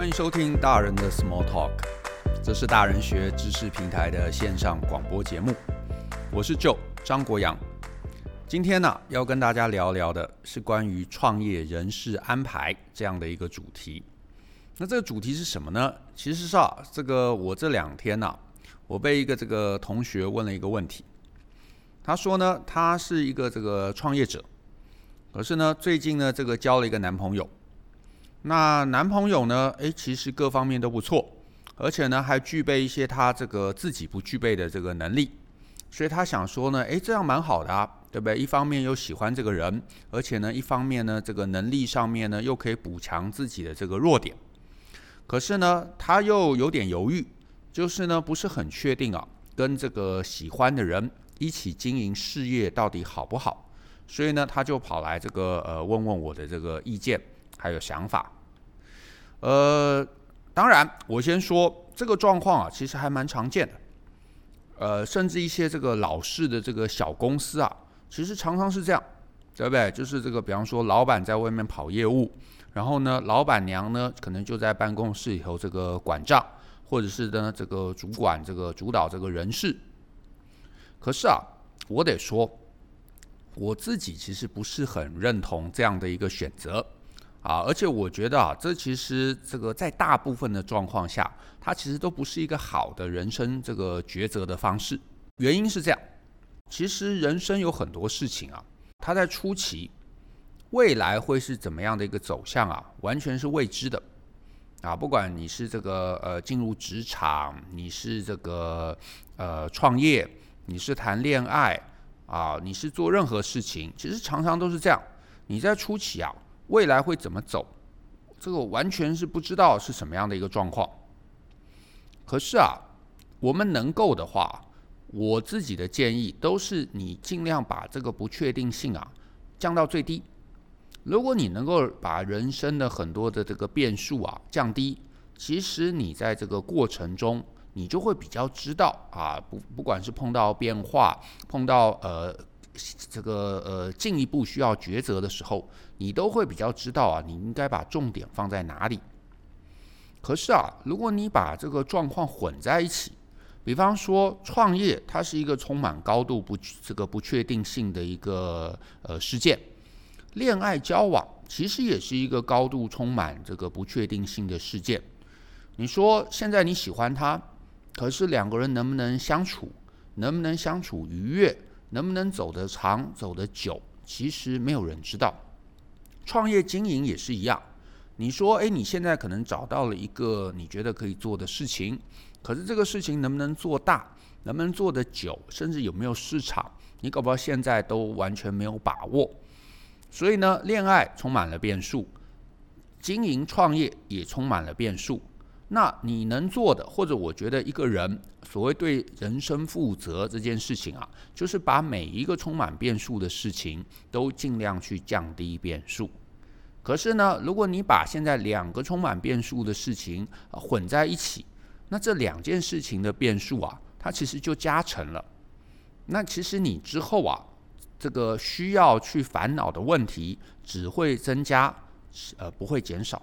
欢迎收听大人的 Small Talk，这是大人学知识平台的线上广播节目。我是 Joe 张国阳。今天呢、要跟大家聊聊的是关于创业人事安排这样的一个主题。那这个主题是什么呢？其实是啊，这个我这两天呢、我被一个这个同学问了一个问题。他说呢，他是一个这个创业者，可是呢，最近呢，这个交了一个男朋友。那男朋友呢，诶，其实各方面都不错，而且呢，还具备一些他这个自己不具备的这个能力。所以他想说呢，诶，这样蛮好的啊，对不对？一方面又喜欢这个人，而且呢，一方面呢，这个能力上面呢，又可以补强自己的这个弱点。可是呢，他又有点犹豫，就是呢，不是很确定啊，跟这个喜欢的人一起经营事业到底好不好？所以呢，他就跑来这个呃，问问我的这个意见还有想法。呃，当然，我先说这个状况啊，其实还蛮常见的。呃，甚至一些这个老式的这个小公司啊，其实常常是这样，对不对？就是这个，比方说，老板在外面跑业务，然后呢，老板娘呢，可能就在办公室里头这个管账，或者是呢，这个主管这个主导这个人事。可是啊，我得说，我自己其实不是很认同这样的一个选择。啊，而且我觉得啊，这其实这个在大部分的状况下，它其实都不是一个好的人生这个抉择的方式。原因是这样，其实人生有很多事情啊，它在初期，未来会是怎么样的一个走向啊，完全是未知的。啊，不管你是这个呃进入职场，你是这个呃创业，你是谈恋爱啊，你是做任何事情，其实常常都是这样。你在初期啊。未来会怎么走？这个完全是不知道是什么样的一个状况。可是啊，我们能够的话，我自己的建议都是你尽量把这个不确定性啊降到最低。如果你能够把人生的很多的这个变数啊降低，其实你在这个过程中，你就会比较知道啊，不不管是碰到变化，碰到呃。这个呃，进一步需要抉择的时候，你都会比较知道啊，你应该把重点放在哪里。可是啊，如果你把这个状况混在一起，比方说创业，它是一个充满高度不这个不确定性的一个呃事件；恋爱交往其实也是一个高度充满这个不确定性的事件。你说现在你喜欢他，可是两个人能不能相处，能不能相处愉悦？能不能走得长、走得久，其实没有人知道。创业经营也是一样。你说，哎，你现在可能找到了一个你觉得可以做的事情，可是这个事情能不能做大，能不能做得久，甚至有没有市场，你搞不好现在都完全没有把握。所以呢，恋爱充满了变数，经营创业也充满了变数。那你能做的，或者我觉得一个人所谓对人生负责这件事情啊，就是把每一个充满变数的事情都尽量去降低变数。可是呢，如果你把现在两个充满变数的事情混在一起，那这两件事情的变数啊，它其实就加成了。那其实你之后啊，这个需要去烦恼的问题只会增加，呃，不会减少。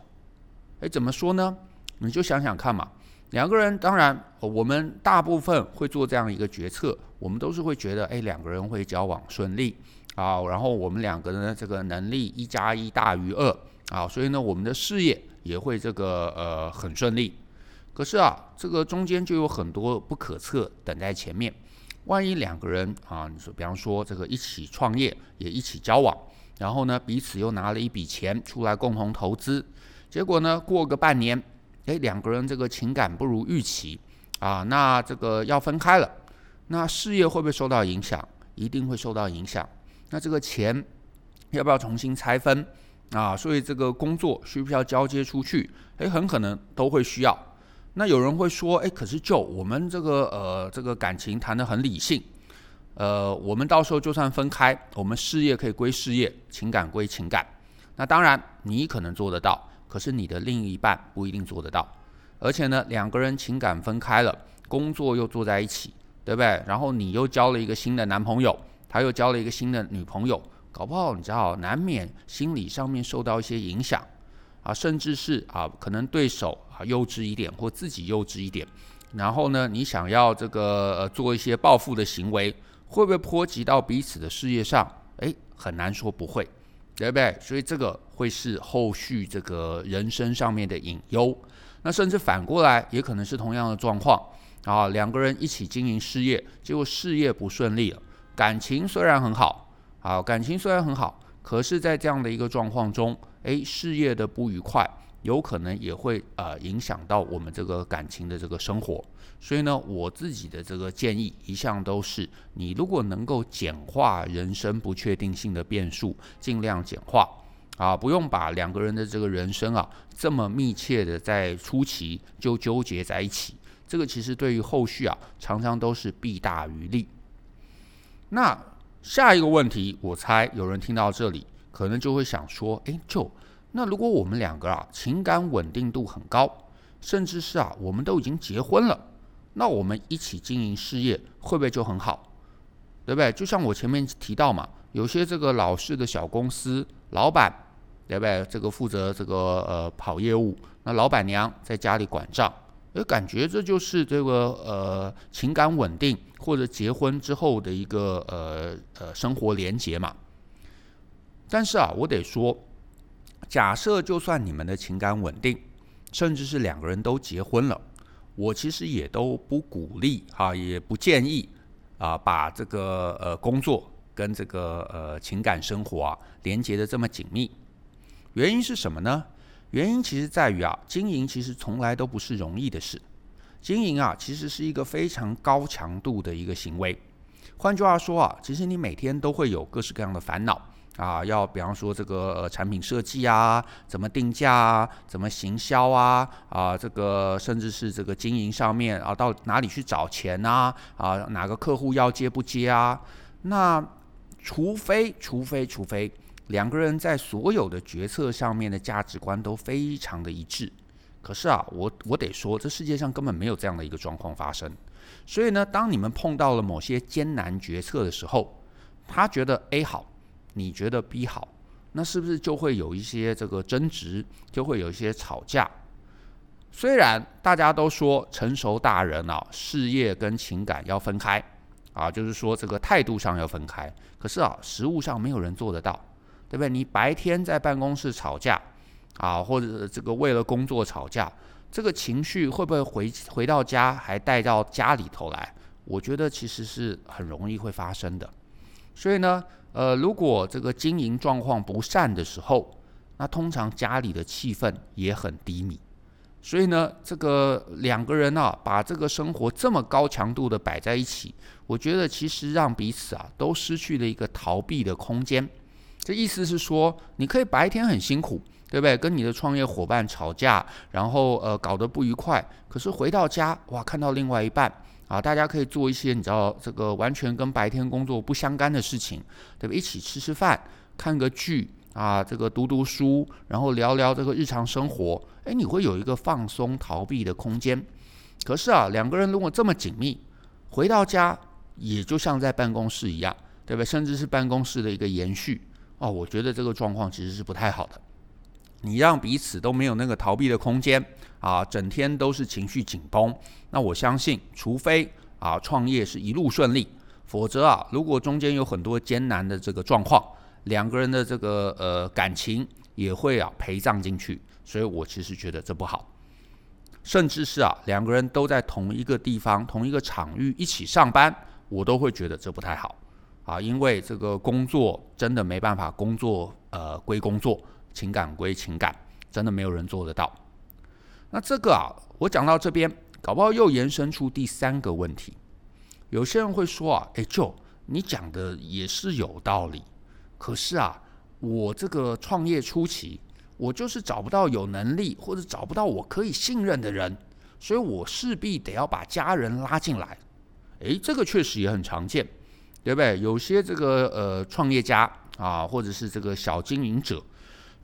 诶，怎么说呢？你就想想看嘛，两个人当然，我们大部分会做这样一个决策，我们都是会觉得，哎，两个人会交往顺利啊，然后我们两个人的这个能力一加一大于二啊，所以呢，我们的事业也会这个呃很顺利。可是啊，这个中间就有很多不可测等在前面，万一两个人啊，你说比方说这个一起创业，也一起交往，然后呢，彼此又拿了一笔钱出来共同投资，结果呢，过个半年。诶，两个人这个情感不如预期啊，那这个要分开了，那事业会不会受到影响？一定会受到影响。那这个钱要不要重新拆分啊？所以这个工作需不需要交接出去？诶，很可能都会需要。那有人会说，诶，可是就我们这个呃这个感情谈得很理性，呃，我们到时候就算分开，我们事业可以归事业，情感归情感。那当然，你可能做得到。可是你的另一半不一定做得到，而且呢，两个人情感分开了，工作又坐在一起，对不对？然后你又交了一个新的男朋友，他又交了一个新的女朋友，搞不好你知道，难免心理上面受到一些影响啊，甚至是啊，可能对手啊幼稚一点，或自己幼稚一点，然后呢，你想要这个呃做一些报复的行为，会不会波及到彼此的事业上？诶，很难说不会，对不对？所以这个会是后续这个人生上面的隐忧。那甚至反过来，也可能是同样的状况啊，两个人一起经营事业，结果事业不顺利了，感情虽然很好，啊，感情虽然很好，可是，在这样的一个状况中，诶，事业的不愉快。有可能也会呃影响到我们这个感情的这个生活，所以呢，我自己的这个建议一向都是，你如果能够简化人生不确定性的变数，尽量简化啊，不用把两个人的这个人生啊这么密切的在初期就纠结在一起，这个其实对于后续啊常常都是弊大于利。那下一个问题，我猜有人听到这里可能就会想说，诶，就。那如果我们两个啊情感稳定度很高，甚至是啊我们都已经结婚了，那我们一起经营事业会不会就很好？对不对？就像我前面提到嘛，有些这个老式的小公司老板，对不对？这个负责这个呃跑业务，那老板娘在家里管账，诶，感觉这就是这个呃情感稳定或者结婚之后的一个呃呃生活连结嘛。但是啊，我得说。假设就算你们的情感稳定，甚至是两个人都结婚了，我其实也都不鼓励哈，也不建议啊，把这个呃工作跟这个呃情感生活啊连接的这么紧密。原因是什么呢？原因其实在于啊，经营其实从来都不是容易的事，经营啊其实是一个非常高强度的一个行为。换句话说啊，其实你每天都会有各式各样的烦恼。啊，要比方说这个呃产品设计啊，怎么定价啊，怎么行销啊，啊，这个甚至是这个经营上面啊，到哪里去找钱啊，啊，哪个客户要接不接啊？那除非除非除非两个人在所有的决策上面的价值观都非常的一致，可是啊，我我得说，这世界上根本没有这样的一个状况发生。所以呢，当你们碰到了某些艰难决策的时候，他觉得 A 好。你觉得 B 好，那是不是就会有一些这个争执，就会有一些吵架？虽然大家都说成熟大人啊，事业跟情感要分开啊，就是说这个态度上要分开。可是啊，实务上没有人做得到，对不对？你白天在办公室吵架啊，或者这个为了工作吵架，这个情绪会不会回回到家还带到家里头来？我觉得其实是很容易会发生的。所以呢。呃，如果这个经营状况不善的时候，那通常家里的气氛也很低迷。所以呢，这个两个人啊，把这个生活这么高强度的摆在一起，我觉得其实让彼此啊都失去了一个逃避的空间。这意思是说，你可以白天很辛苦，对不对？跟你的创业伙伴吵架，然后呃搞得不愉快，可是回到家，哇，看到另外一半。啊，大家可以做一些你知道这个完全跟白天工作不相干的事情，对吧？一起吃吃饭，看个剧啊，这个读读书，然后聊聊这个日常生活，诶，你会有一个放松逃避的空间。可是啊，两个人如果这么紧密，回到家也就像在办公室一样，对吧？甚至是办公室的一个延续哦，我觉得这个状况其实是不太好的。你让彼此都没有那个逃避的空间啊，整天都是情绪紧绷。那我相信，除非啊创业是一路顺利，否则啊，如果中间有很多艰难的这个状况，两个人的这个呃感情也会啊陪葬进去。所以我其实觉得这不好，甚至是啊两个人都在同一个地方、同一个场域一起上班，我都会觉得这不太好啊，因为这个工作真的没办法，工作呃归工作。情感归情感，真的没有人做得到。那这个啊，我讲到这边，搞不好又延伸出第三个问题。有些人会说啊，哎，Joe，你讲的也是有道理。可是啊，我这个创业初期，我就是找不到有能力或者找不到我可以信任的人，所以我势必得要把家人拉进来。哎，这个确实也很常见，对不对？有些这个呃创业家啊，或者是这个小经营者。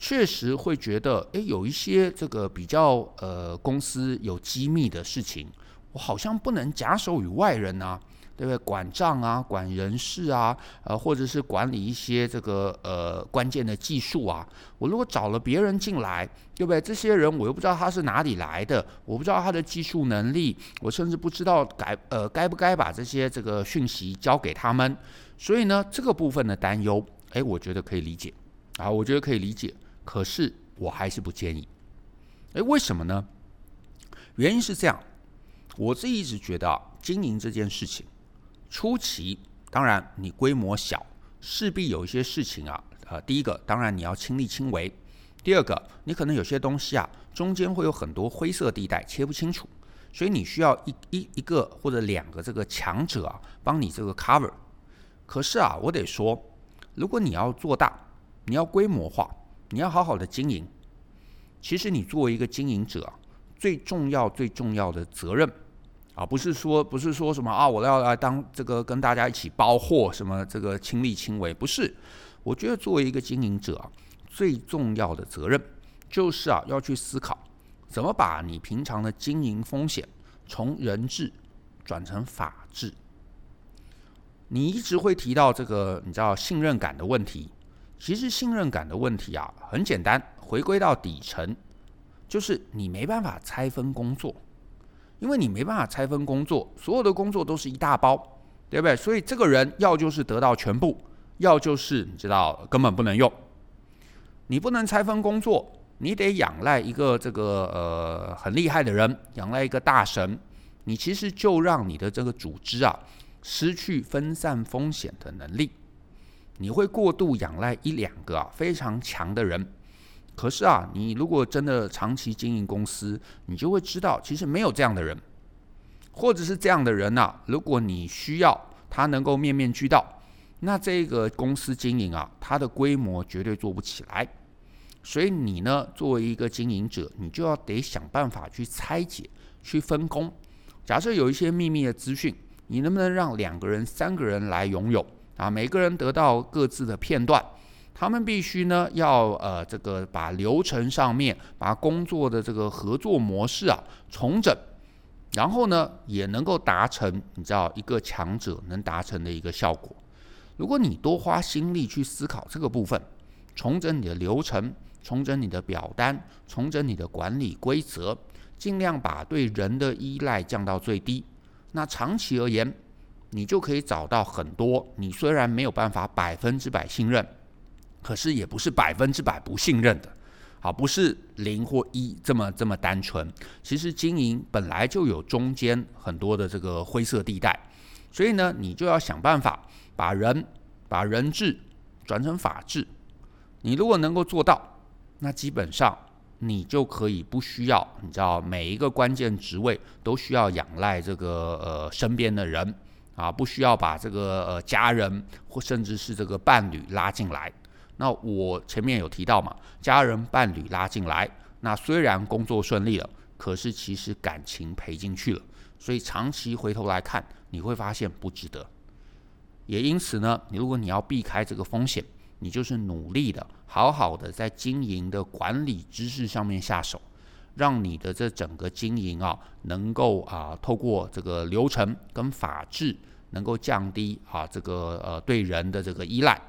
确实会觉得，诶，有一些这个比较呃公司有机密的事情，我好像不能假手于外人啊，对不对？管账啊，管人事啊，呃，或者是管理一些这个呃关键的技术啊。我如果找了别人进来，对不对？这些人我又不知道他是哪里来的，我不知道他的技术能力，我甚至不知道该呃该不该把这些这个讯息交给他们。所以呢，这个部分的担忧，哎，我觉得可以理解啊，我觉得可以理解。可是我还是不建议。哎，为什么呢？原因是这样，我自己一直觉得啊，经营这件事情。初期，当然你规模小，势必有一些事情啊，呃，第一个当然你要亲力亲为，第二个你可能有些东西啊，中间会有很多灰色地带，切不清楚，所以你需要一一一个或者两个这个强者啊，帮你这个 cover。可是啊，我得说，如果你要做大，你要规模化，你要好好的经营，其实你作为一个经营者，最重要最重要的责任。啊，不是说不是说什么啊，我要来当这个跟大家一起包货，什么这个亲力亲为，不是。我觉得作为一个经营者，最重要的责任就是啊，要去思考怎么把你平常的经营风险从人治转成法治。你一直会提到这个，你知道信任感的问题。其实信任感的问题啊，很简单，回归到底层，就是你没办法拆分工作。因为你没办法拆分工作，所有的工作都是一大包，对不对？所以这个人要就是得到全部，要就是你知道根本不能用。你不能拆分工作，你得仰赖一个这个呃很厉害的人，仰赖一个大神，你其实就让你的这个组织啊失去分散风险的能力，你会过度仰赖一两个啊非常强的人。可是啊，你如果真的长期经营公司，你就会知道，其实没有这样的人，或者是这样的人呐、啊。如果你需要他能够面面俱到，那这个公司经营啊，它的规模绝对做不起来。所以你呢，作为一个经营者，你就要得想办法去拆解、去分工。假设有一些秘密的资讯，你能不能让两个人、三个人来拥有啊？每个人得到各自的片段。他们必须呢，要呃，这个把流程上面，把工作的这个合作模式啊重整，然后呢，也能够达成你知道一个强者能达成的一个效果。如果你多花心力去思考这个部分，重整你的流程，重整你的表单，重整你的管理规则，尽量把对人的依赖降到最低，那长期而言，你就可以找到很多你虽然没有办法百分之百信任。可是也不是百分之百不信任的，好，不是零或一这么这么单纯。其实经营本来就有中间很多的这个灰色地带，所以呢，你就要想办法把人把人治转成法治。你如果能够做到，那基本上你就可以不需要，你知道每一个关键职位都需要仰赖这个呃身边的人啊，不需要把这个呃家人或甚至是这个伴侣拉进来。那我前面有提到嘛，家人伴侣拉进来，那虽然工作顺利了，可是其实感情赔进去了，所以长期回头来看，你会发现不值得。也因此呢，你如果你要避开这个风险，你就是努力的，好好的在经营的管理知识上面下手，让你的这整个经营啊，能够啊，透过这个流程跟法治，能够降低啊这个呃对人的这个依赖。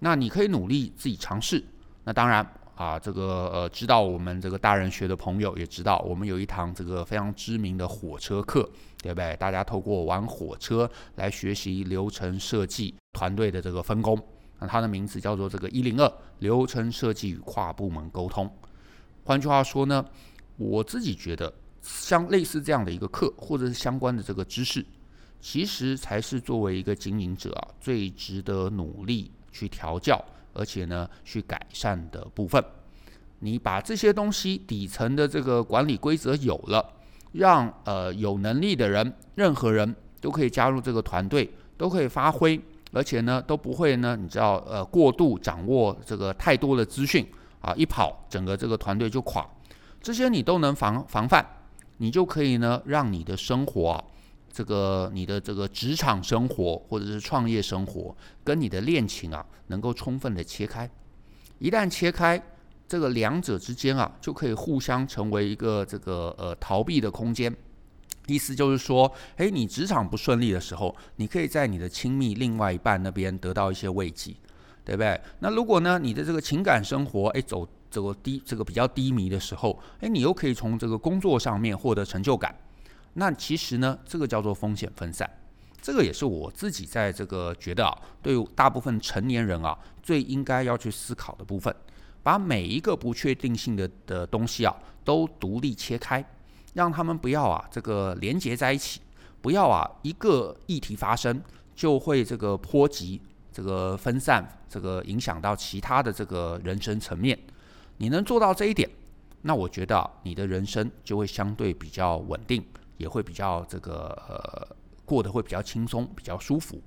那你可以努力自己尝试。那当然啊，这个呃，知道我们这个大人学的朋友也知道，我们有一堂这个非常知名的火车课，对不对？大家透过玩火车来学习流程设计团队的这个分工。那它的名字叫做这个一零二流程设计与跨部门沟通。换句话说呢，我自己觉得像类似这样的一个课，或者是相关的这个知识，其实才是作为一个经营者啊，最值得努力。去调教，而且呢，去改善的部分，你把这些东西底层的这个管理规则有了，让呃有能力的人，任何人都可以加入这个团队，都可以发挥，而且呢都不会呢，你知道呃过度掌握这个太多的资讯啊，一跑整个这个团队就垮，这些你都能防防范，你就可以呢让你的生活啊。这个你的这个职场生活或者是创业生活，跟你的恋情啊，能够充分的切开。一旦切开，这个两者之间啊，就可以互相成为一个这个呃逃避的空间。意思就是说，诶，你职场不顺利的时候，你可以在你的亲密另外一半那边得到一些慰藉，对不对？那如果呢，你的这个情感生活，诶，走这个低这个比较低迷的时候，诶，你又可以从这个工作上面获得成就感。那其实呢，这个叫做风险分散。这个也是我自己在这个觉得啊，对大部分成年人啊，最应该要去思考的部分，把每一个不确定性的的东西啊，都独立切开。让他们不要啊，这个连接在一起，不要啊，一个议题发生就会这个波及、这个分散、这个影响到其他的这个人生层面。你能做到这一点，那我觉得，你的人生就会相对比较稳定，也会比较这个呃过得会比较轻松、比较舒服。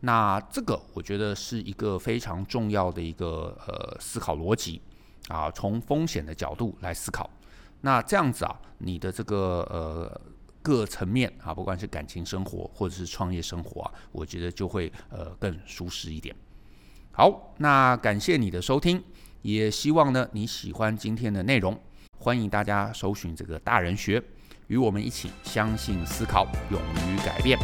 那这个我觉得是一个非常重要的一个呃思考逻辑啊，从风险的角度来思考。那这样子啊，你的这个呃各层面啊，不管是感情生活或者是创业生活啊，我觉得就会呃更舒适一点。好，那感谢你的收听，也希望呢你喜欢今天的内容，欢迎大家搜寻这个大人学，与我们一起相信、思考、勇于改变。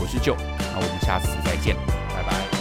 我是九那我们下次再见，拜拜。